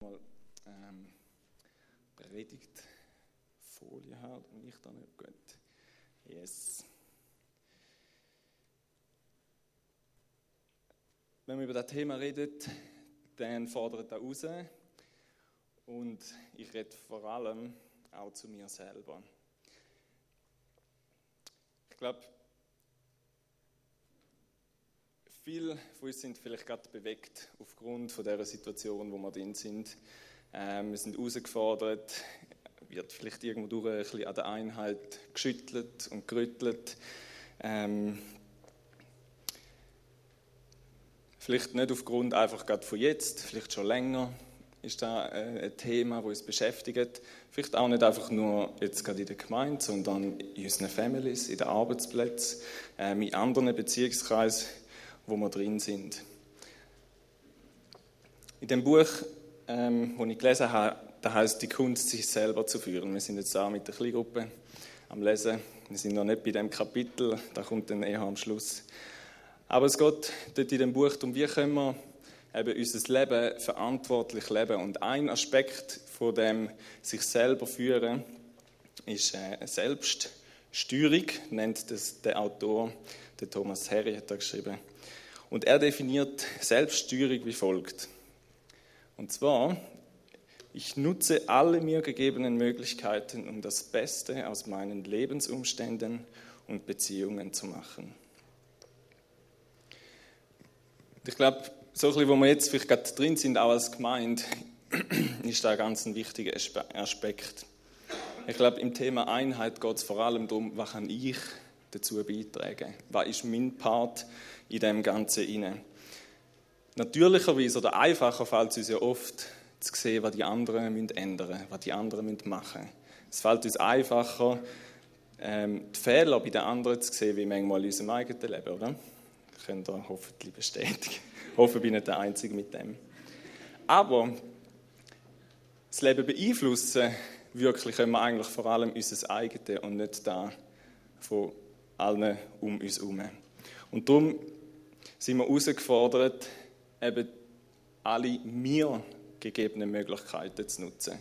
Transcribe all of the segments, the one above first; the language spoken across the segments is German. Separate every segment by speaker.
Speaker 1: mal ähm, Predigtfolie haben und ich da gut. Yes. Wenn man über das Thema redet, dann fordert er raus und ich rede vor allem auch zu mir selber. Ich glaube, Viele von uns sind vielleicht gerade bewegt aufgrund von der Situation, wo wir drin sind. Ähm, wir sind herausgefordert, wird vielleicht irgendwo durch ein bisschen an der Einheit geschüttelt und gerüttelt. Ähm, vielleicht nicht aufgrund einfach gerade von jetzt, vielleicht schon länger ist da äh, ein Thema, das uns beschäftigt. Vielleicht auch nicht einfach nur jetzt gerade in der Gemeinde, sondern in unseren Families, in den Arbeitsplätzen, ähm, in anderen Beziehungskreisen wo wir drin sind. In dem Buch, ähm, das ich gelesen habe, da heißt die Kunst, sich selber zu führen. Wir sind jetzt da mit der Kleingruppe am Lesen. Wir sind noch nicht bei dem Kapitel, da kommt dann eher am Schluss. Aber es geht dort in dem Buch darum, wie können wir eben unser Leben verantwortlich leben. Und ein Aspekt von dem sich selber führen ist äh, Selbststeuerung, nennt das der Autor, der Thomas Harry hat da geschrieben. Und er definiert Selbststeuerung wie folgt. Und zwar, ich nutze alle mir gegebenen Möglichkeiten, um das Beste aus meinen Lebensumständen und Beziehungen zu machen. Ich glaube, so ein bisschen, wo wir jetzt vielleicht gerade drin sind, auch als Gemeinde, ist da ein ganz wichtiger Aspekt. Ich glaube, im Thema Einheit geht es vor allem darum, was kann ich dazu beitragen? Was ist mein Part in dem Ganzen inne. Natürlicherweise oder einfacher fällt es uns ja oft zu sehen, was die anderen ändern müssen, was die anderen machen müssen. Es fällt uns einfacher, ähm, die Fehler bei den anderen zu sehen, wie manchmal in unserem eigenen Leben, oder? Das könnt ihr hoffentlich bestätigen. Ich hoffe, ich bin nicht der Einzige mit dem. Aber das Leben beeinflussen, wirklich können wir eigentlich vor allem unser eigenes und nicht da von allen um uns herum. Und darum sind wir herausgefordert, eben alle mir gegebenen Möglichkeiten zu nutzen.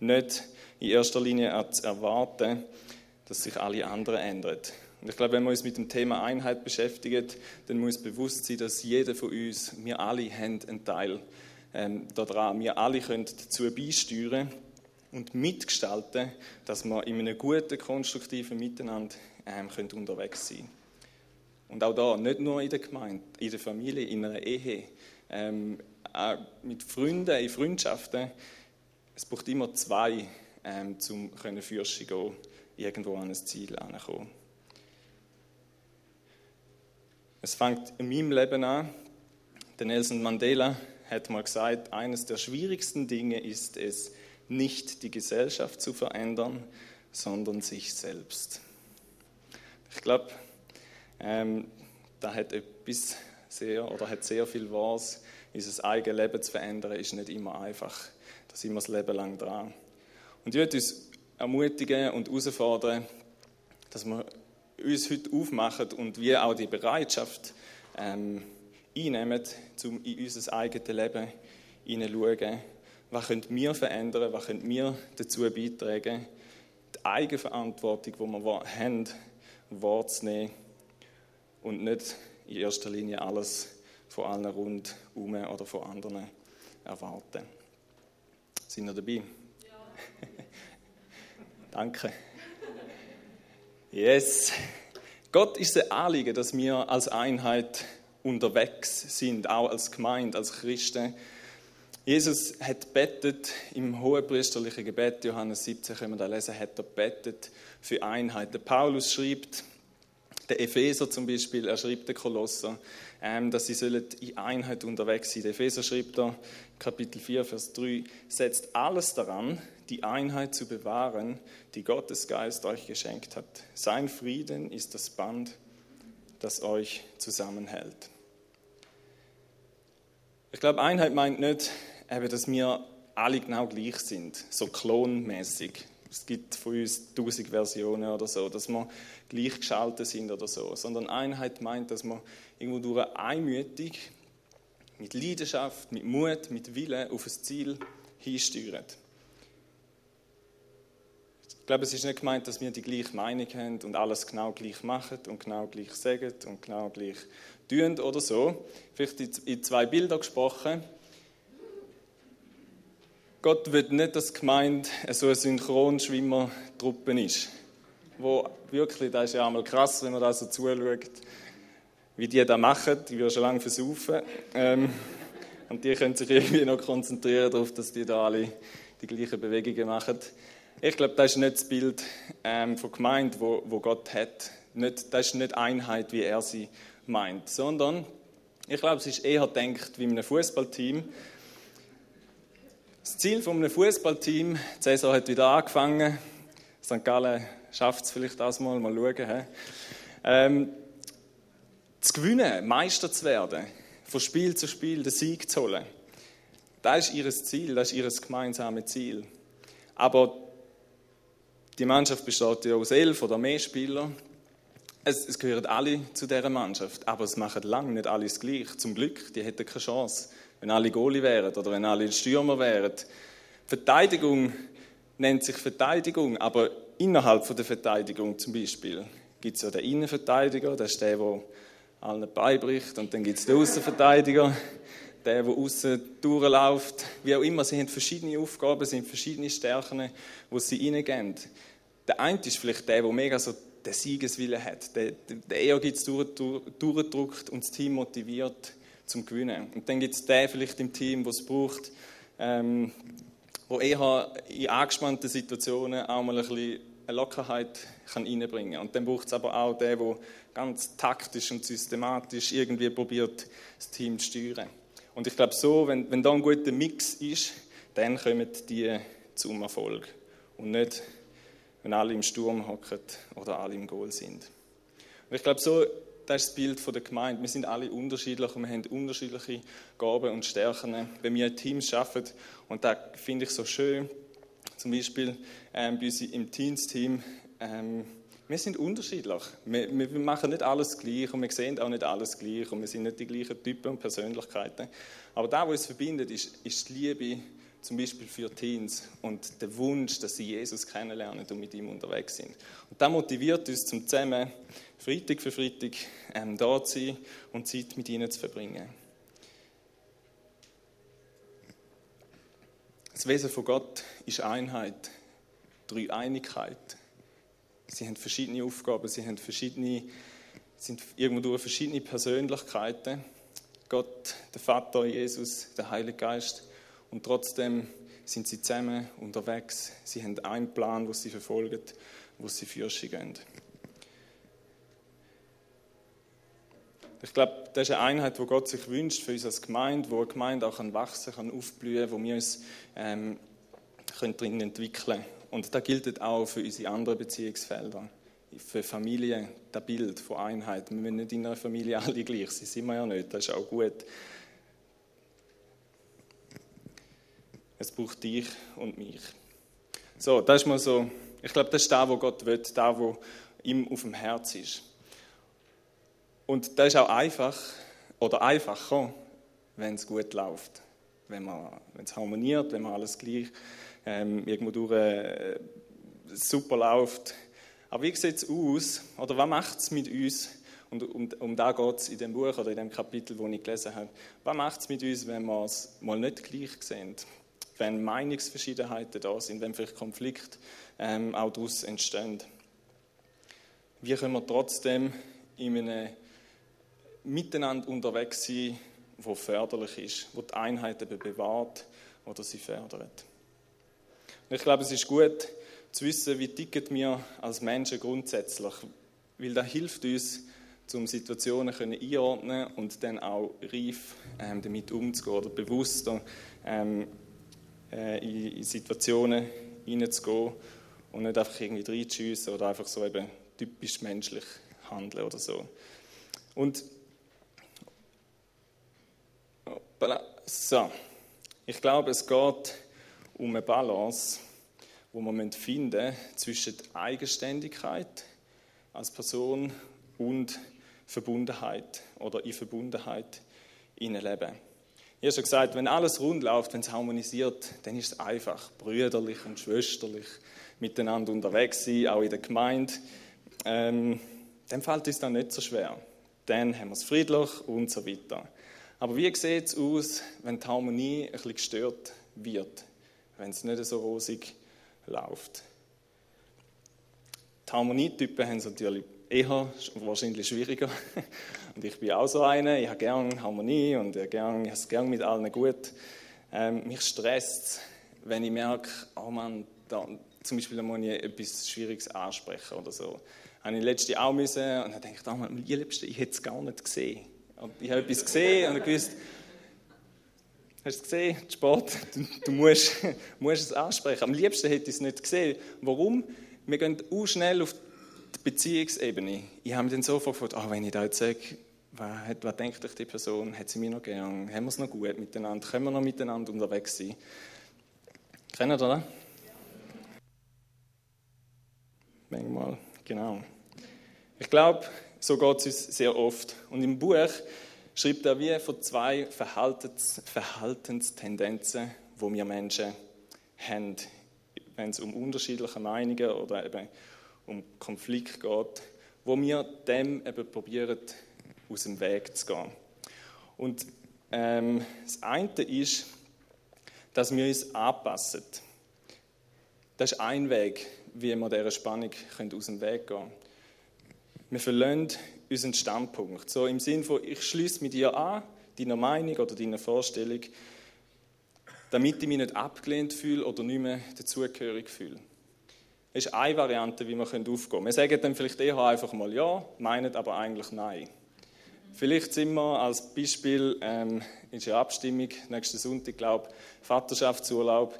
Speaker 1: Nicht in erster Linie zu erwarten, dass sich alle anderen ändern. Und ich glaube, wenn wir uns mit dem Thema Einheit beschäftigen, dann muss bewusst sein, dass jeder von uns, wir alle haben einen Teil ähm, daran. Wir alle können dazu beisteuern und mitgestalten, dass wir in einem guten, konstruktiven Miteinander ähm, können unterwegs sein können. Und auch da, nicht nur in der Gemeinde, in der Familie, in einer Ehe, ähm, auch mit Freunden, in Freundschaften. Es braucht immer zwei, ähm, um Fürste gehen, irgendwo an ein Ziel anzukommen. Es fängt in meinem Leben an. Der Nelson Mandela hat mal gesagt, eines der schwierigsten Dinge ist es, nicht die Gesellschaft zu verändern, sondern sich selbst. Ich glaube, ähm, da hat etwas sehr oder hat sehr viel was. Unser eigenes Leben zu verändern, ist nicht immer einfach. Da sind wir das Leben lang dran. Und ich möchte uns ermutigen und herausfordern, dass wir uns heute aufmachen und wir auch die Bereitschaft ähm, einnehmen, um in unser eigenes Leben hineinzuschauen. Was können wir verändern? Was können wir dazu beitragen? Die Eigenverantwortung, die wir haben, wahrzunehmen und nicht in erster Linie alles von allen rundherum oder von anderen erwarten. Sind ihr dabei? Ja. Danke. Yes. Gott ist ein Anliegen, dass wir als Einheit unterwegs sind, auch als Gemeinde, als Christen. Jesus hat bettet im hohepriesterlichen Gebet, Johannes 17 können wir da lesen, hat er bettet für Einheit. Der Paulus schreibt der Epheser zum Beispiel, er schreibt der Kolosser, ähm, dass sie sollen in Einheit unterwegs sein. Der Epheser schreibt da, Kapitel 4, Vers 3, setzt alles daran, die Einheit zu bewahren, die Gottes Geist euch geschenkt hat. Sein Frieden ist das Band, das euch zusammenhält. Ich glaube, Einheit meint nicht, dass wir alle genau gleich sind, so klonmäßig. Es gibt von uns tausend Versionen oder so, dass wir gleichgeschaltet sind oder so, sondern Einheit meint, dass wir irgendwo durch einmütig, mit Leidenschaft, mit Mut, mit Wille auf ein Ziel hinsteuern. Ich glaube, es ist nicht gemeint, dass wir die gleiche Meinung haben und alles genau gleich machen und genau gleich sagen und genau gleich tun oder so. Vielleicht in zwei Bilder gesprochen. Gott will nicht, dass die Gemeinde so eine Synchronschwimmertruppe ist. Wo wirklich, das ist ja einmal krass, wenn man da so zuschaut, wie die das machen. Die würden schon lange versaufen. Ähm, und die können sich irgendwie noch konzentrieren darauf, dass die da alle die gleichen Bewegungen machen. Ich glaube, das ist nicht das Bild ähm, von Gemeinde, wo, wo Gott hat. Nicht, das ist nicht Einheit, wie er sie meint, sondern ich glaube, es ist eher denkt wie in einem Fußballteam. Das Ziel von einem Fußballteam, die Saison hat wieder angefangen. St. Gallen schafft es vielleicht das mal, mal schauen. Ähm, zu gewinnen, Meister zu werden, von Spiel zu Spiel den Sieg zu holen. Das ist ihr Ziel, das ist ihr gemeinsames Ziel. Aber die Mannschaft besteht ja aus elf oder mehr Spielern. Es, es gehören alle zu dieser Mannschaft, aber es machen lange nicht alles gleich. Zum Glück, die hätten keine Chance, wenn alle Goalie wären oder wenn alle Stürmer wären. Verteidigung nennt sich Verteidigung, aber innerhalb von der Verteidigung zum Beispiel gibt es ja den Innenverteidiger, das ist der, der allen beibricht, und dann gibt es den Außenverteidiger, der, der außen durchläuft, wie auch immer. Sie haben verschiedene Aufgaben, sie haben verschiedene Stärken, die sie reingeben. Der eine ist vielleicht der, der mega so den Siegeswille hat, der, der Ehrgeiz durchdrückt und das Team motiviert zum Gewinnen. Und dann gibt es den vielleicht im Team, der es braucht, ähm, wo eher in angespannten Situationen auch mal ein bisschen Lockerheit reinbringen kann. Und dann braucht es aber auch den, der ganz taktisch und systematisch irgendwie probiert, das Team zu steuern. Und ich glaube, so, wenn, wenn da ein guter Mix ist, dann kommen die zum Erfolg. Und nicht, wenn alle im Sturm hocken oder alle im Goal sind. Und ich glaube, so, das ist das Bild der Gemeinde. Wir sind alle unterschiedlich und wir haben unterschiedliche Gaben und Stärken, wenn wir Teams schaffen. Und da finde ich so schön, zum Beispiel ähm, bei uns im Teens-Team, ähm, wir sind unterschiedlich. Wir, wir, machen nicht alles gleich und wir sehen auch nicht alles gleich und wir sind nicht die gleichen Typen und Persönlichkeiten. Aber da, was uns verbindet, ist, ist die Liebe zum Beispiel für Teens und der Wunsch, dass sie Jesus kennenlernen und mit ihm unterwegs sind. Und das motiviert uns zum zusammen Freitag für Freitag ähm, da zu sein und Zeit mit ihnen zu verbringen. Das Wesen von Gott ist Einheit, Dreieinigkeit. Sie haben verschiedene Aufgaben, sie haben verschiedene, sind irgendwo durch verschiedene Persönlichkeiten. Gott, der Vater, Jesus, der Heilige Geist. Und trotzdem sind sie zusammen unterwegs. Sie haben einen Plan, wo sie verfolgen, wo sie für sich gehen. Ich glaube, das ist eine Einheit, wo Gott sich wünscht für uns als Gemeinde, wo eine Gemeinde auch wachsen kann, aufblühen, wo wir uns ähm, können entwickeln können. Und das gilt auch für unsere anderen Beziehungsfelder. Für Familie, das Bild von Einheit. Wir müssen nicht in einer Familie alle gleich sein, sind wir ja nicht. Das ist auch gut. Es braucht dich und mich. So, das ist mal so, ich glaube, das ist da, wo Gott will, da, wo ihm auf dem Herz ist. Und das ist auch einfach, oder einfacher, wenn es gut läuft. Wenn, man, es harmoniert, wenn man alles gleich ähm, irgendwo durch äh, super läuft. Aber wie sieht es aus, oder was macht es mit uns, und um, um da geht es in dem Buch oder in dem Kapitel, wo ich gelesen habe, was macht es mit uns, wenn wir es mal nicht gleich sehen? Wenn Meinungsverschiedenheiten da sind, wenn vielleicht Konflikte ähm, auch daraus entstehen. Wie können wir trotzdem in einem Miteinander unterwegs sein, wo förderlich ist, wo die Einheit eben bewahrt oder sie fördert? Und ich glaube, es ist gut zu wissen, wie ticken wir als Menschen grundsätzlich, weil das hilft uns, um Situationen können einordnen und dann auch reif ähm, damit umzugehen oder bewusster ähm, äh, in, in, Situationen hineinzugehen und nicht einfach irgendwie reinzuschiessen oder einfach so eben typisch menschlich handeln oder so. Und so, ich glaube, es geht um eine Balance, wo man finden müssen zwischen Eigenständigkeit als Person und Verbundenheit oder in Verbundenheit in Leben. Ich habe schon gesagt, wenn alles rund läuft, wenn es harmonisiert, dann ist es einfach, brüderlich und schwesterlich miteinander unterwegs sein, auch in der Gemeinde. Ähm, dann fällt uns das nicht so schwer. Dann haben wir es friedlich und so weiter. Aber wie sieht es aus, wenn die Harmonie ein bisschen gestört wird, wenn es nicht so rosig läuft? Die Harmonietypen haben es natürlich eher, wahrscheinlich schwieriger. Und ich bin auch so einer, ich habe gerne Harmonie und ich, habe es gerne mit allen gut. Ähm, mich stresst es, wenn ich merke, oh Mann, da, zum Beispiel muss ich etwas Schwieriges ansprechen oder so. Habe ich letzte auch müssen und denke ich, oh Mann, Liebste, ich hätte es gar nicht gesehen. Und ich habe etwas gesehen und gewusst, hast du es gesehen, Sport, du, du musst, musst, es ansprechen. Am liebsten hätte ich es nicht gesehen. Warum? Wir gehen auch schnell auf die Beziehungsebene. Ich habe mich dann so gefragt, oh, wenn ich da jetzt sage, was, was denkt euch die Person? Hat sie mich noch gern? Haben wir es noch gut miteinander? Können wir noch miteinander unterwegs sein? Kennt ihr das? Manchmal, genau. Ich glaube, so geht es uns sehr oft. Und im Buch schreibt er wie von zwei Verhaltens Verhaltenstendenzen, wo wir Menschen haben, wenn es um unterschiedliche Meinungen oder eben um Konflikt geht, wo wir dem eben probieren, aus dem Weg zu gehen. Und ähm, das eine ist, dass wir uns anpassen. Das ist ein Weg, wie wir dieser Spannung aus dem Weg gehen können. Wir verlassen unseren Standpunkt. So im Sinne von, ich schließe mit dir an, deiner Meinung oder deiner Vorstellung, damit ich mich nicht abgelehnt fühle oder nicht mehr dazugehörig fühle. Das ist eine Variante, wie wir aufgehen können. Wir sagen dann vielleicht eher einfach mal ja, meinen aber eigentlich nein. Vielleicht sind wir als Beispiel, ähm, ist eine Abstimmung nächsten Sonntag, glaube ich, Vaterschaftsurlaub.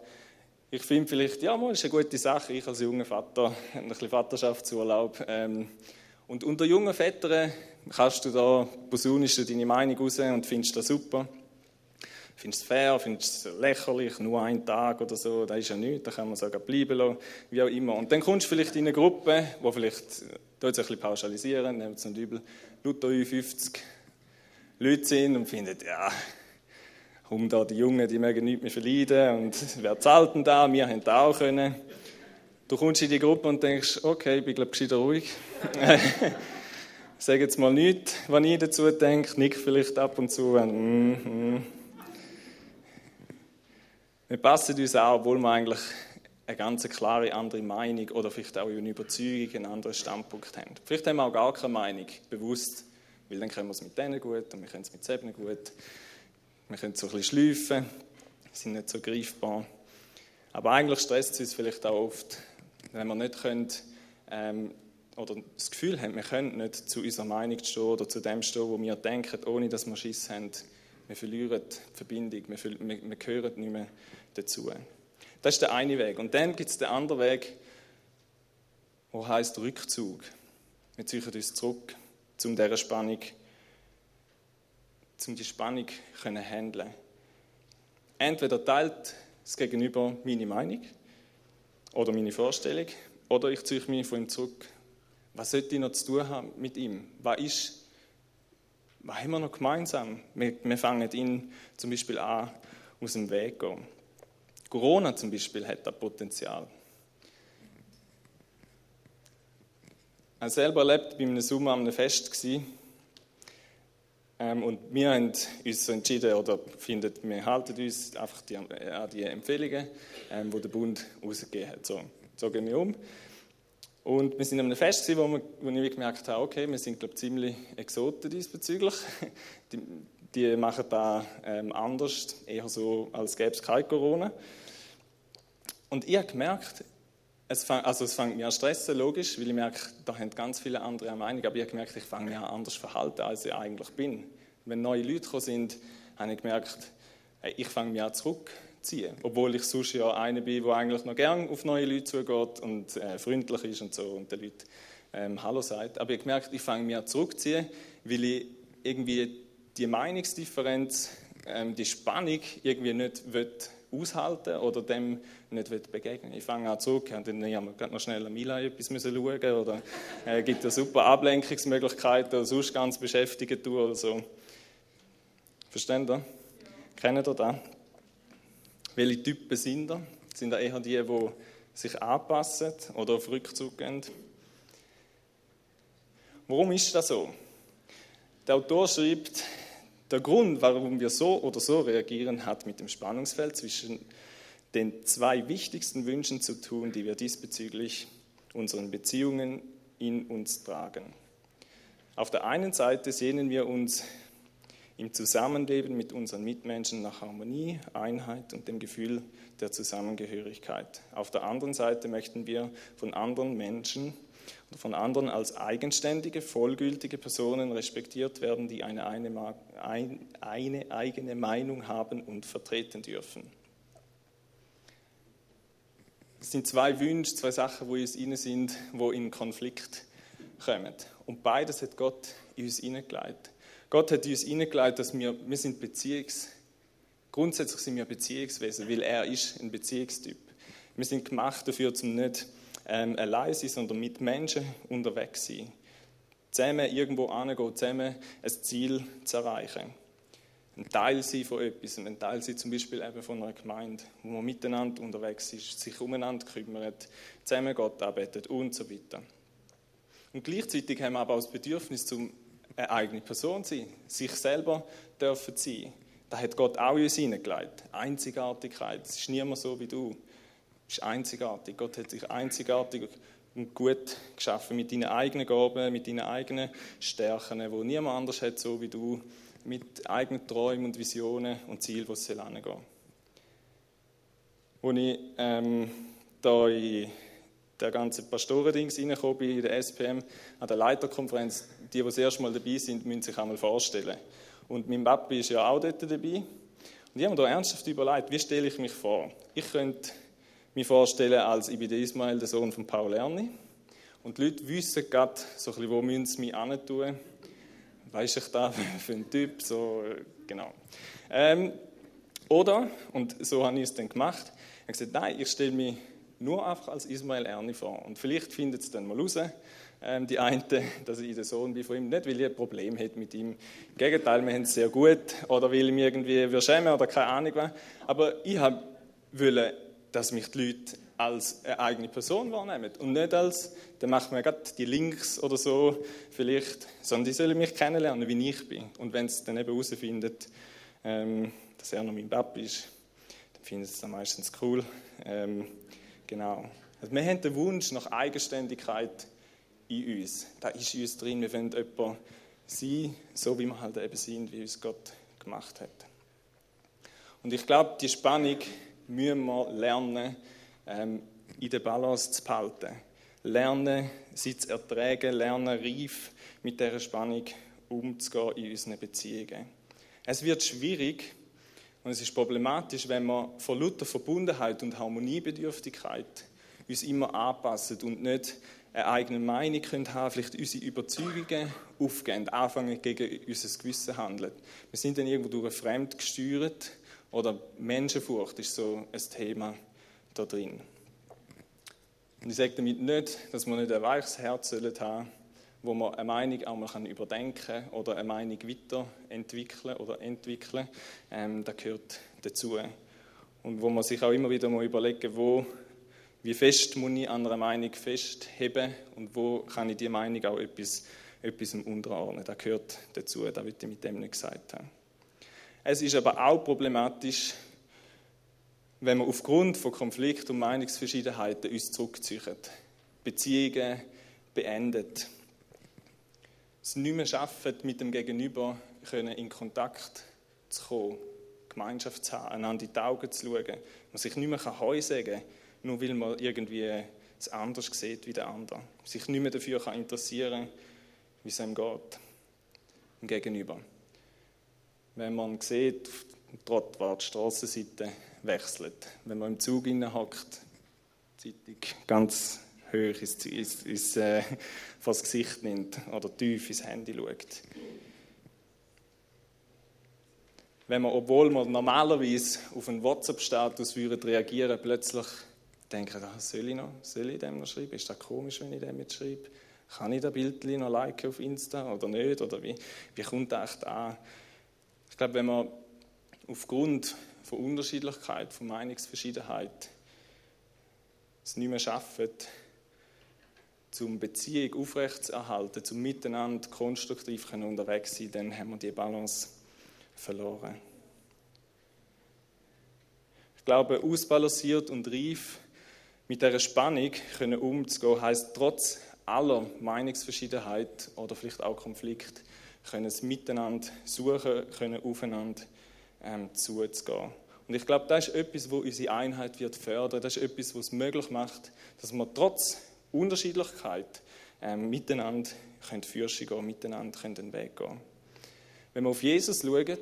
Speaker 1: Ich finde vielleicht, ja, das ist eine gute Sache, ich als junger Vater, ein bisschen Vaterschaftsurlaub. Ähm, und unter jungen Vätern kannst du da, posaunist du deine Meinung raus und findest das super. Findest es fair, findest es lächerlich, nur ein Tag oder so, das ist ja nichts, da kann man sogar bleiben lassen, wie auch immer. Und dann kommst du vielleicht in eine Gruppe, wo vielleicht, da jetzt ein bisschen pauschalisieren, nehmt es nicht übel, Luther 50 Leute sind und findet, ja, um da die Jungen, die mögen nichts mehr verleiden und wer zahlt denn da, wir haben da auch können. Du kommst in die Gruppe und denkst, okay, ich bin glaube ich ruhig. Sag jetzt mal nichts, was ich dazu denke, nick vielleicht ab und zu. Und, mm, mm. Wir passen uns auch, obwohl wir eigentlich eine ganz klare andere Meinung oder vielleicht auch eine Überzeugung, einen anderen Standpunkt haben. Vielleicht haben wir auch gar keine Meinung, bewusst, weil dann können wir es mit denen gut und wir können es mit selben gut. Wir können so ein bisschen schleifen, sind nicht so greifbar. Aber eigentlich stresst es uns vielleicht auch oft, wenn wir nicht können, ähm, oder das Gefühl haben, wir können nicht zu unserer Meinung stehen oder zu dem stehen, wo wir denken, ohne dass wir Schiss haben. Wir verlieren die Verbindung, wir, wir, wir gehören nicht mehr dazu. Das ist der eine Weg. Und dann gibt es den anderen Weg, der heißt Rückzug. Wir ziehen uns zurück, um diese Spannung, um die Spannung können handeln. Entweder teilt das Gegenüber meine Meinung oder meine Vorstellung, oder ich ziehe mich von ihm zurück. Was sollte ich noch zu tun haben mit ihm? Was ist, was haben wir noch gemeinsam? Wir, wir fangen ihn zum Beispiel an, aus dem Weg zu gehen. Corona zum Beispiel hat das Potenzial. Ich selber erlebt bei einem Sommer am Fest. Ähm, und wir haben uns entschieden, oder finden, wir halten uns einfach die, an die Empfehlungen, ähm, die der Bund rausgegeben hat. So, so gehen wir um. Und wir sind an einem Fest, wo, wir, wo ich gemerkt habe, okay, wir sind, glaube ich, ziemlich Exoten diesbezüglich. Die, die machen da ähm, anders, eher so, als gäbe es kein Corona. Und ich habe gemerkt, es, fang, also es fängt mich an stressen, logisch, weil ich merke, da haben ganz viele andere eine Meinung, aber ich habe gemerkt, ich fange mich an anders verhalten, als ich eigentlich bin. Wenn neue Leute gekommen sind, habe ich gemerkt, ich fange mich an zurückziehen, obwohl ich sonst ja einer bin, der eigentlich noch gern auf neue Leute zugeht und äh, freundlich ist und so und den Leuten ähm, Hallo sagt. Aber ich habe gemerkt, ich fange mich an zurückziehen, weil ich irgendwie die Meinungsdifferenz, ähm, die Spannung irgendwie nicht will aushalten oder dem nicht begegnen Ich fange an zurück und dann haben wir noch schnell an Mila etwas müssen schauen oder äh, gibt ja super Ablenkungsmöglichkeiten oder sonst ganz beschäftigt oder so. Verstehen ihr? Kennt ihr das? Welche Typen sind da? Sind da eher die, die sich anpassen oder auf Rückzug gehen? Warum ist das so? Der Autor schreibt, der Grund, warum wir so oder so reagieren, hat mit dem Spannungsfeld zwischen den zwei wichtigsten Wünschen zu tun, die wir diesbezüglich unseren Beziehungen in uns tragen. Auf der einen Seite sehnen wir uns im Zusammenleben mit unseren Mitmenschen nach Harmonie, Einheit und dem Gefühl der Zusammengehörigkeit. Auf der anderen Seite möchten wir von anderen Menschen oder von anderen als eigenständige, vollgültige Personen respektiert werden, die eine, eine, eine eigene Meinung haben und vertreten dürfen. Es sind zwei Wünsche, zwei Sachen, wo in uns rein sind, wo in Konflikt kommen. Und beides hat Gott in uns hineingelegt. Gott hat in uns hineingelegt, dass wir, wir sind Beziehungs, grundsätzlich sind wir Beziehungswesen, weil er ist ein Beziehungstyp. Wir sind gemacht dafür, zum nicht ähm, allein sein, sondern mit Menschen unterwegs sein. Zusammen irgendwo hingehen, zusammen ein Ziel zu erreichen. Ein Teil sein von etwas, ein Teil sein zum Beispiel eben von einer Gemeinde, wo man miteinander unterwegs ist, sich umeinander kümmert, zusammen Gott arbeitet und so weiter. Und gleichzeitig haben wir aber auch das Bedürfnis, zum eine eigene Person zu sein, sich selber dürfen sein. Da hat Gott auch in uns hineingelegt. Einzigartigkeit. Es ist niemand so wie du ist einzigartig. Gott hat sich einzigartig und gut geschaffen mit deinen eigenen Gaben, mit deinen eigenen Stärken, wo niemand anders hat, so wie du, mit eigenen Träumen und Visionen und Zielen, wo es hingehen soll. Als ich ähm, da in der ganze Pastorendings reingekommen bin, in der SPM, an der Leiterkonferenz, die, die das erste Mal dabei sind, müssen sich einmal vorstellen. Und mein Papi ist ja auch dort dabei. Und ich habe mir da ernsthaft überlegt, wie stelle ich mich vor? Ich könnte mich vorstellen, als ich der Ismail, der Sohn von Paul Erni. Und die Leute wissen gerade, so ein bisschen, wo müssen sie mich tun. Weiß ich da für einen Typ? So, genau. Ähm, oder, und so habe ich es dann gemacht, ich habe gesagt, nein, ich stelle mich nur einfach als Ismail Erni vor. Und vielleicht findet es dann mal raus, ähm, die eine, dass ich der Sohn bin von ihm. Nicht, weil ich ein Problem hätte mit ihm. Im Gegenteil, wir haben es sehr gut. Oder weil ich mich irgendwie schämen oder keine Ahnung was. Aber ich wollte dass mich die Leute als eine eigene Person wahrnehmen und nicht als, dann macht man gerade die Links oder so vielleicht, sondern die sollen mich kennenlernen, wie ich bin. Und wenn sie dann eben herausfindet, ähm, dass er noch mein Papi ist, dann finden sie es dann meistens cool. Ähm, genau. Also wir haben den Wunsch nach Eigenständigkeit in uns. Da ist in uns drin, wir wollen jemand sein, so wie wir halt eben sind, wie uns Gott gemacht hat. Und ich glaube, die Spannung müssen wir lernen, ähm, in der Balance zu behalten. Lernen, sie zu ertragen, lernen, reif mit dieser Spannung umzugehen in unseren Beziehungen. Es wird schwierig und es ist problematisch, wenn wir vor lauter Verbundenheit und Harmoniebedürftigkeit uns immer anpassen und nicht eine eigene Meinung können haben, vielleicht unsere Überzeugungen aufgeben, anfangen gegen unser Gewissen handeln. Wir sind dann irgendwo durch fremd gesteuert oder Menschenfurcht ist so ein Thema da drin. Und ich sage damit nicht, dass wir nicht ein weiches Herz haben sollen wo man eine Meinung auch mal überdenken kann oder eine Meinung weiterentwickeln oder entwickeln. Ähm, das gehört dazu. Und wo man sich auch immer wieder mal überlegen, wo, wie fest muss ich an einer Meinung festheben und wo kann ich die Meinung auch etwas, etwas unterordnen. Das gehört dazu, das will ich mit dem nicht gesagt haben. Es ist aber auch problematisch, wenn wir aufgrund von Konflikt und Meinungsverschiedenheiten uns zurückziehen, Beziehungen beendet, es nicht mehr schaffen, mit dem Gegenüber in Kontakt zu kommen, Gemeinschaft zu haben, einander in die Augen zu schauen, man sich nicht mehr Heu sagen kann, nur weil man irgendwie es anders sieht wie der andere, sich nicht mehr dafür interessieren kann, wie es einem geht, im Gegenüber wenn man sieht, auf Trottwart, die Strassenseite wechselt. Wenn man im Zug hockt, die Zeitung ganz hoch ins, ins, ins, äh, das Gesicht nimmt oder tief ins Handy schaut. Wenn man, obwohl man normalerweise auf einen WhatsApp-Status reagieren plötzlich denken, ah, soll ich noch, soll ich dem noch schreiben? Ist das komisch, wenn ich dem jetzt schreibe? Kann ich das Bild noch liken auf Insta oder nicht? Oder wie, wie kommt das echt an? Ich glaube, wenn wir aufgrund von Unterschiedlichkeit, von Meinungsverschiedenheit es nicht mehr schaffen, zum Beziehung aufrechtzuerhalten, zum Miteinander konstruktiv unterwegs sein, dann haben wir die Balance verloren. Ich glaube, ausbalanciert und reif mit dieser Spannung können umzugehen, heißt trotz aller Meinungsverschiedenheit oder vielleicht auch Konflikt, können es miteinander suchen, können aufeinander ähm, zuzugehen. Und ich glaube, das ist etwas, wo unsere Einheit wird fördern. Das ist etwas, was es möglich macht, dass wir trotz Unterschiedlichkeit ähm, miteinander können Fürsche gehen, miteinander können den Weg gehen. Wenn wir auf Jesus schauen,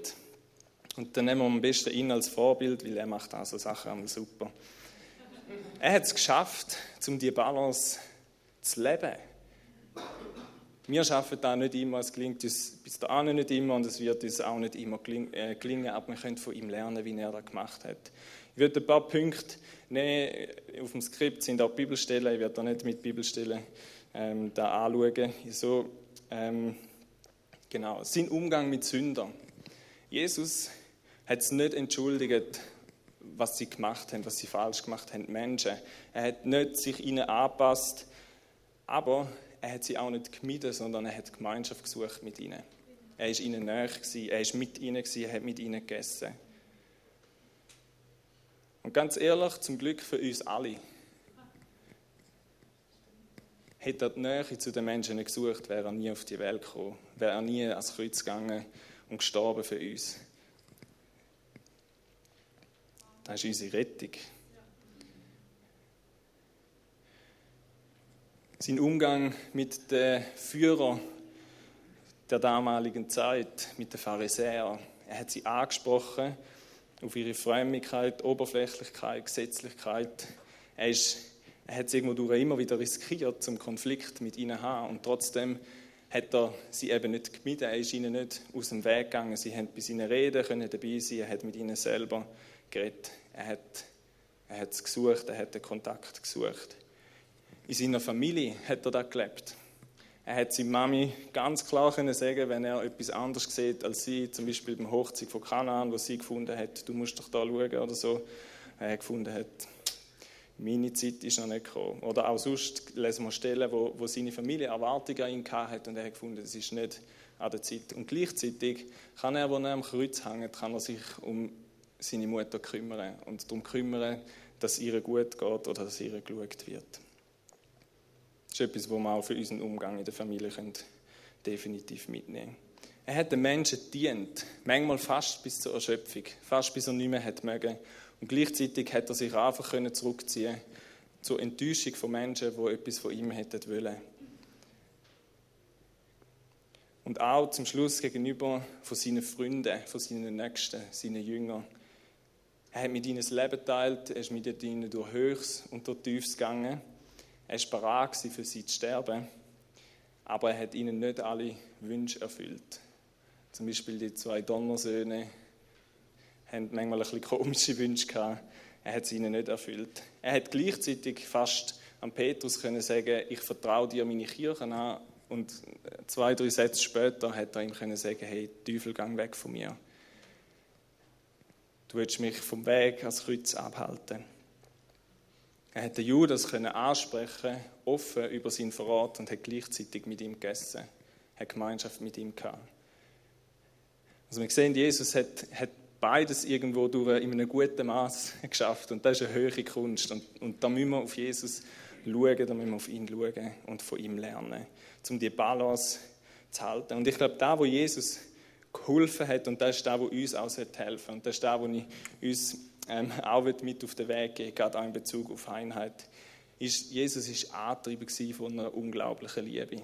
Speaker 1: und dann nehmen wir am besten ihn als Vorbild, weil er macht also Sachen einmal super. Er hat es geschafft, um die Balance zu leben. Wir schaffen das nicht immer, es gelingt uns bis dahin nicht immer und es wird uns auch nicht immer äh, gelingen, aber wir können von ihm lernen, wie er das gemacht hat. Ich werde ein paar Punkte nehmen. Auf dem Skript sind auch Bibelstellen, ich werde da nicht mit Bibelstellen ähm, da anschauen. So, ähm, genau, sein Umgang mit Sündern. Jesus hat es nicht entschuldigt, was sie gemacht haben, was sie falsch gemacht haben, Menschen. Er hat nicht sich ihnen angepasst, aber er hat sie auch nicht gemieden, sondern er hat Gemeinschaft gesucht mit ihnen. Er ist ihnen näher gewesen, er ist mit ihnen gewesen, er hat mit ihnen gegessen. Und ganz ehrlich, zum Glück für uns alle, hätte er die Nähe zu den Menschen nicht gesucht, wäre er nie auf die Welt gekommen, wäre er nie ans Kreuz gegangen und gestorben für uns. Das ist unsere Rettung. Sein Umgang mit den Führern der damaligen Zeit, mit den Pharisäern. Er hat sie angesprochen auf ihre Frömmigkeit, Oberflächlichkeit, Gesetzlichkeit. Er, ist, er hat es irgendwo immer wieder riskiert, zum Konflikt mit ihnen zu haben. Und trotzdem hat er sie eben nicht gemieden. Er ist ihnen nicht aus dem Weg gegangen. Sie haben bei seinen Reden können dabei sein. Er hat mit ihnen selber geredet. Er hat, er hat es gesucht. Er hat den Kontakt gesucht. In seiner Familie hat er das gelebt. Er hat seine Mami ganz klar können sagen, wenn er etwas anderes sieht als sie, zum Beispiel beim Hochzeit von Kanaan, wo sie gefunden hat, du musst doch da schauen oder so. Er hat gefunden hat, meine Zeit ist noch nicht gekommen. Oder auch sonst lesen wir Stellen, wo, wo seine Familie Erwartungen an ihn hat und er hat gefunden, es ist nicht an der Zeit. Und gleichzeitig kann er, wenn er am Kreuz hängt, kann er sich um seine Mutter kümmern und darum kümmern, dass es ihr gut geht oder dass ihr geschaut wird. Das ist etwas, was wir auch für unseren Umgang in der Familie können definitiv mitnehmen können. Er hat den Menschen dient, manchmal fast bis zur Erschöpfung, fast bis er nicht mehr hat mögen. Und gleichzeitig hat er sich einfach können zurückziehen zur Enttäuschung von Menschen, die etwas von ihm hätten wollen. Und auch zum Schluss gegenüber von seinen Freunden, von seinen Nächsten, seinen Jüngern. Er hat mit ihnen das Leben geteilt, er ist mit ihnen durch Höchst und durch Tiefs gegangen. Er war bereit, für sie zu sterben, aber er hat ihnen nicht alle Wünsche erfüllt. Zum Beispiel die zwei Donnersöhne haben manchmal ein bisschen komische Wünsche gehabt. Er hat sie ihnen nicht erfüllt. Er hat gleichzeitig fast an Petrus können sagen, ich vertraue dir meine Kirchen an. Und zwei, drei Sätze später hat er ihm können sagen, hey, Teufel, gang weg von mir. Du willst mich vom Weg ans Kreuz abhalten. Er hat den Judas können ansprechen, offen über seinen Verrat und hat gleichzeitig mit ihm gegessen, hat Gemeinschaft mit ihm gehabt. Also wir sehen, Jesus hat, hat beides irgendwo durch in einem guten Maß geschafft und das ist eine höhere Kunst und, und da müssen wir auf Jesus schauen, da müssen wir auf ihn schauen und von ihm lernen, um die Balance zu halten. Und ich glaube, da, wo Jesus geholfen hat und das ist da, wo uns auch helfen sollte und das ist da, wo ich uns ähm, auch mit auf den Weg geben gerade auch in Bezug auf Einheit, ist, Jesus ist angetrieben von einer unglaublichen Liebe.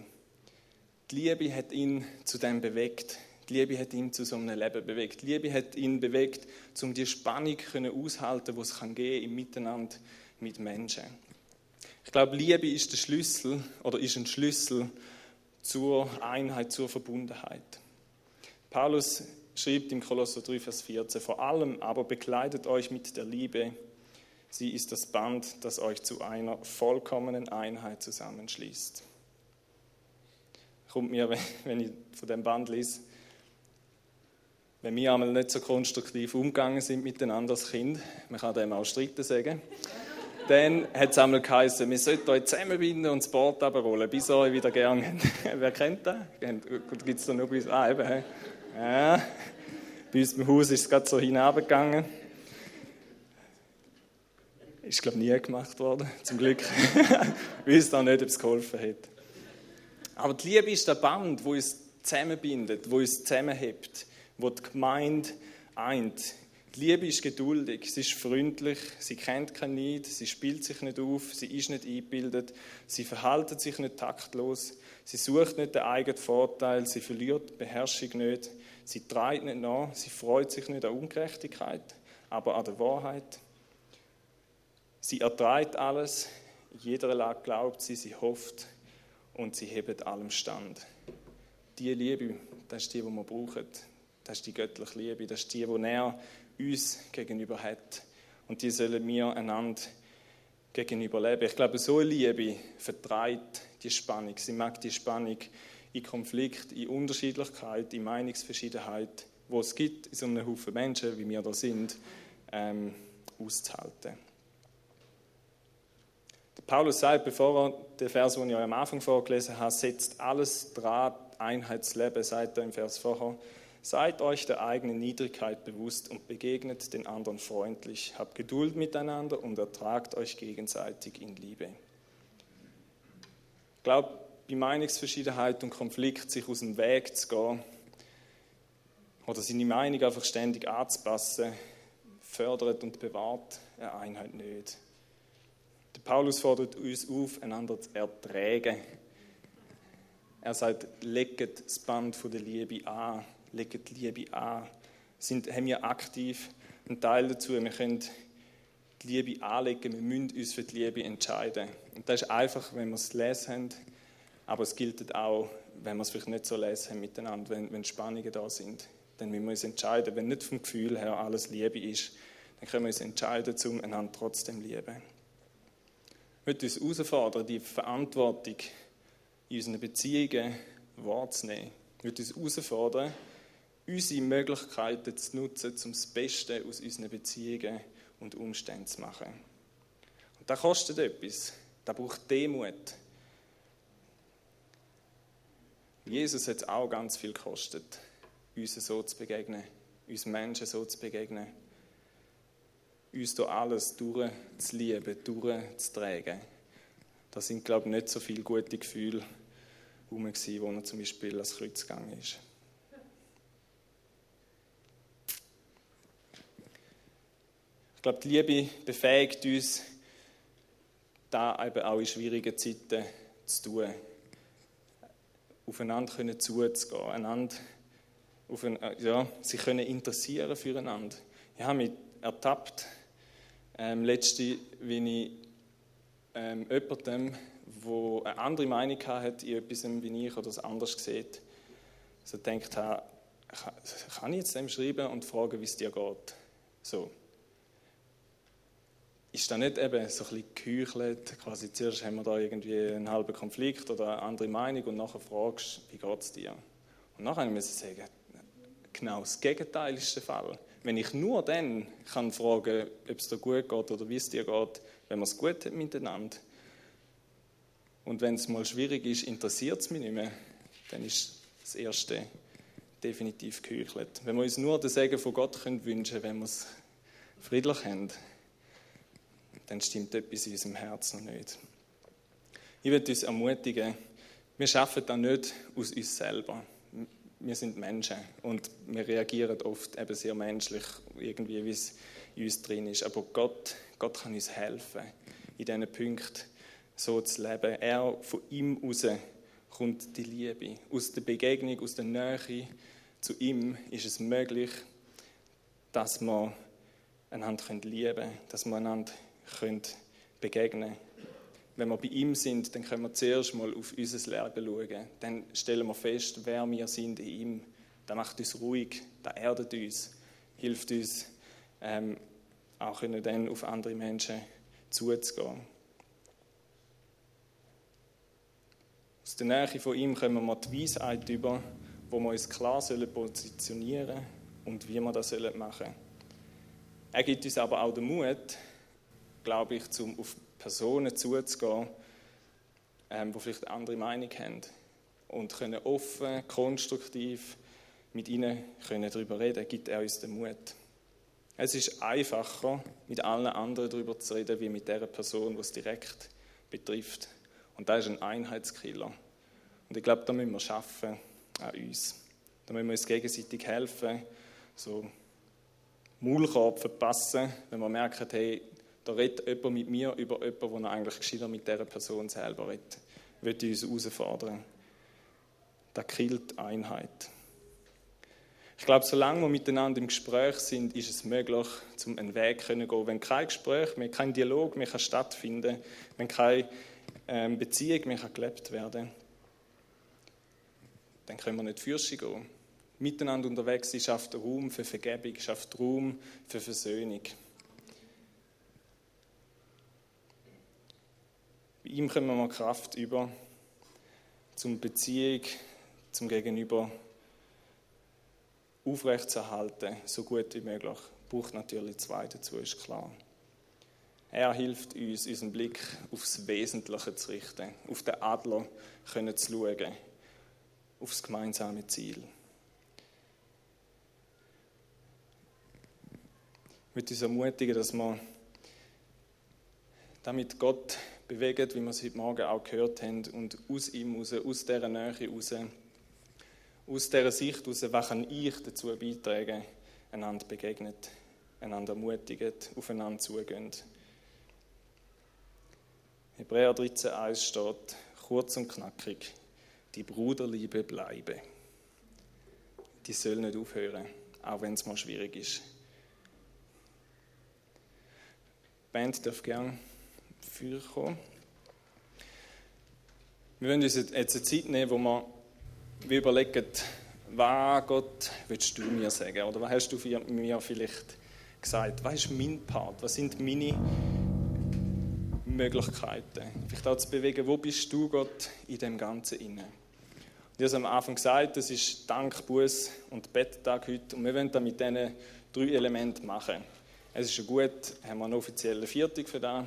Speaker 1: Die Liebe hat ihn zu dem bewegt. Die Liebe hat ihn zu so einem Leben bewegt. Die Liebe hat ihn bewegt, um die Spannung auszuhalten, die es im Miteinander mit Menschen. Ich glaube, Liebe ist der Schlüssel oder ist ein Schlüssel zur Einheit, zur Verbundenheit. Paulus schreibt im Kolosser 3, Vers 14, vor allem aber bekleidet euch mit der Liebe. Sie ist das Band, das euch zu einer vollkommenen Einheit zusammenschließt. Kommt mir, wenn ich von dem Band lese, wenn wir einmal nicht so konstruktiv umgegangen sind miteinander als Kind, man kann dem auch streiten sagen, dann hat es einmal geheißen, wir sollten euch zusammenbinden und das Boot runterrollen, bis ihr euch wieder gern habt. Wer kennt das? Gibt es da nur bei uns? Ah, eben. Ja. Bei uns im Haus ist es gerade so hinabgegangen. Ist, glaube ich, nie gemacht worden, zum Glück. Ich weiß auch nicht, ob es geholfen hat. Aber die Liebe ist der Band, wo uns zusammenbindet, wo uns zusammenhebt, wo die Gemeinde eint. Die Liebe ist geduldig, sie ist freundlich, sie kennt keinen Neid, sie spielt sich nicht auf, sie ist nicht eingebildet, sie verhält sich nicht taktlos, sie sucht nicht den eigenen Vorteil, sie verliert die Beherrschung nicht, sie treibt nicht nach, sie freut sich nicht an Ungerechtigkeit, aber an der Wahrheit. Sie erträgt alles, jeder Lage glaubt sie, sie hofft und sie hebt allem stand. Die Liebe, das ist die, die wir brauchen. Das ist die göttliche Liebe, das ist die, die er uns gegenüber hat. Und die sollen wir einander gegenüber leben. Ich glaube, so eine Liebe vertreibt die Spannung. Sie mag die Spannung in Konflikt, in Unterschiedlichkeit, in Meinungsverschiedenheit, wo es gibt, in so einem Haufen Menschen, wie wir da sind, ähm, auszuhalten. Der Paulus sagt, bevor er den Vers, den ich euch am Anfang vorgelesen habe, setzt alles dran, Einheitsleben, sagt er im Vers vorher, Seid euch der eigenen Niedrigkeit bewusst und begegnet den anderen freundlich. Habt Geduld miteinander und ertragt euch gegenseitig in Liebe. Ich glaube, bei Meinungsverschiedenheit und Konflikt sich aus dem Weg zu gehen oder seine Meinung einfach ständig anzupassen, fördert und bewahrt eine Einheit nicht. Der Paulus fordert uns auf, einander zu erträgen. Er sagt, legt das Band von der Liebe an legen die Liebe an, sind, haben wir aktiv einen Teil dazu. Wir können die Liebe anlegen, wir müssen uns für die Liebe entscheiden. Und das ist einfach, wenn wir es lesen haben, aber es gilt auch, wenn wir es vielleicht nicht so lesen haben miteinander, wenn, wenn Spannungen da sind. Dann müssen wir uns entscheiden, wenn nicht vom Gefühl her alles Liebe ist, dann können wir uns entscheiden, um einander trotzdem lieben. Ich möchte uns herausfordern, die Verantwortung in unseren Beziehungen wahrzunehmen. Ich möchte uns herausfordern, unsere Möglichkeiten zu nutzen, um das Beste aus unseren Beziehungen und Umständen zu machen. Und das kostet etwas. Das braucht Demut. Jesus hat auch ganz viel gekostet, uns so zu begegnen, uns Menschen so zu begegnen, uns da alles durchzulieben, durchzutragen. Da sind, glaube ich, nicht so viele gute Gefühle herum, wo er zum Beispiel ans Kreuz gegangen ist. Ich glaube, die Liebe befähigt uns, da eben auch in schwierigen Zeiten zu tun. Aufeinander können zuzugehen, einander auf ein, ja, sich können interessieren füreinander. Ich habe mich ertappt, ähm, letzte, wie ich ähm, jemandem, der eine andere Meinung hatte in etwas, wie ich oder es anders sieht, so denkt habe, kann ich jetzt dem schreiben und fragen, wie es dir geht? So ist da nicht eben so ein bisschen geheuchelt, quasi zuerst haben wir da irgendwie einen halben Konflikt oder eine andere Meinung und nachher fragst, du, wie geht es dir? Und nachher müssen wir sagen, genau das Gegenteil ist der Fall. Wenn ich nur dann kann fragen, ob es dir gut geht oder wie es dir geht, wenn wir es gut haben miteinander. Und wenn es mal schwierig ist, interessiert es mich nicht mehr, dann ist das Erste definitiv geheuchelt. Wenn wir uns nur den Segen von Gott können wünschen wenn wir es friedlich haben, dann stimmt etwas in unserem Herzen nicht. Ich würde uns ermutigen, wir schaffen das nicht aus uns selber. Wir sind Menschen und wir reagieren oft eben sehr menschlich, irgendwie wie es in uns drin ist. Aber Gott, Gott kann uns helfen, in diesen Punkten so zu leben. Er, von ihm raus kommt die Liebe. Aus der Begegnung, aus der Nähe zu ihm ist es möglich, dass wir einander lieben können, dass wir einander können begegnen Wenn wir bei ihm sind, dann können wir zuerst mal auf unser Leben schauen. Dann stellen wir fest, wer wir sind in ihm. Das macht uns ruhig, das erdet uns, hilft uns, ähm, auch können dann auf andere Menschen zuzugehen. Aus der Nähe von ihm kommen wir die Weisheit über, wo wir uns klar positionieren sollen, und wie wir das machen sollen. Er gibt uns aber auch den Mut, glaube ich, um auf Personen zuzugehen, ähm, die vielleicht eine andere Meinung haben und können offen, konstruktiv mit ihnen können darüber reden, gibt er uns den Mut. Es ist einfacher, mit allen anderen darüber zu reden, wie mit der Person, die es direkt betrifft. Und da ist ein Einheitskiller. Und ich glaube, da müssen wir schaffen an uns. Da müssen wir uns gegenseitig helfen, so Maulkorb verpassen, wenn wir merken, hey, da redet jemand mit mir über jemanden, der eigentlich gescheiter mit dieser Person selber redet. Wird uns herausfordern. Das killt Einheit. Ich glaube, solange wir miteinander im Gespräch sind, ist es möglich, zum einen Weg zu gehen. Wenn kein Gespräch mehr, kein Dialog mehr stattfinden kann, wenn keine ähm, Beziehung mehr gelebt werden kann, dann können wir nicht Fürsche gehen. Miteinander unterwegs sein schafft Raum für Vergebung, schafft Raum für Versöhnung. Ihm kommen wir Kraft über, zum Beziehung zum Gegenüber aufrechtzuerhalten, so gut wie möglich. Braucht natürlich zwei dazu, ist klar. Er hilft uns, unseren Blick aufs Wesentliche zu richten, auf den Adler können zu schauen, aufs gemeinsame Ziel. Ich möchte uns ermutigen, dass wir damit Gott bewegen, wie wir es heute Morgen auch gehört haben, und aus ihm raus, aus dieser Nähe raus, aus dieser Sicht heraus, was kann ich dazu beitragen, einander begegnet, einander ermutigt, aufeinander zugehen. Hebräer 13,1 steht, kurz und knackig, die Bruderliebe bleibe. Die soll nicht aufhören, auch wenn es mal schwierig ist. Die Band darf gerne kommen. Wir wollen uns jetzt eine Zeit nehmen, wo wir wir überlegen, was Gott willst du mir sagen? Oder was hast du mir vielleicht gesagt? Was ist mein Part? Was sind meine Möglichkeiten? Vielleicht auch zu bewegen, wo bist du, Gott, in dem Ganzen inne? Ich habe es am Anfang gesagt, das ist Dank, Buß und Betttag heute. Und wir wollen das mit diesen drei Elementen machen. Es ist gut, haben wir eine offizielle Viertung für das.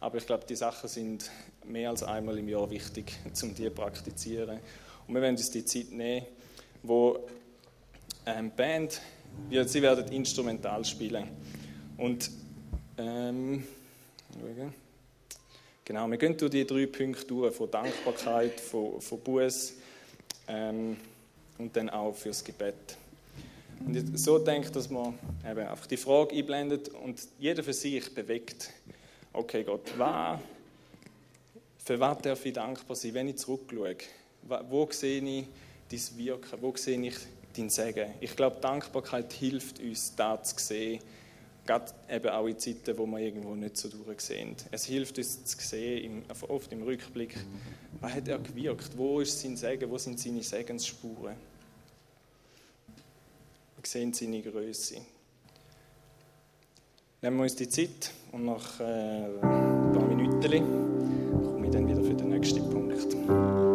Speaker 1: Aber ich glaube, die Sachen sind mehr als einmal im Jahr wichtig, um die zu praktizieren. Und wir werden uns die Zeit nehmen, wo ähm, Band, sie werden instrumental spielen. Und ähm, genau, wir gehen durch die drei Punkte durch, von Dankbarkeit, von, von Buß ähm, und dann auch fürs Gebet. Und ich so denke, dass man eben einfach die Frage einblendet und jeder für sich bewegt. Okay, Gott, was, für was darf ich dankbar sein, wenn ich zurückschaue? Wo sehe ich dein Wirken? Wo sehe ich dein Segen? Ich glaube, Dankbarkeit hilft uns, das zu sehen. Gerade eben auch in Zeiten, wo wir irgendwo nicht so durchsehen. Es hilft uns zu sehen, oft im Rückblick, was hat er gewirkt? Wo ist sein Segen? Wo sind seine Segensspuren? Wir sehen seine Größe. Nehmen wir uns die Zeit und nach äh, ein paar Minuten komme ich dann wieder für den nächsten Punkt.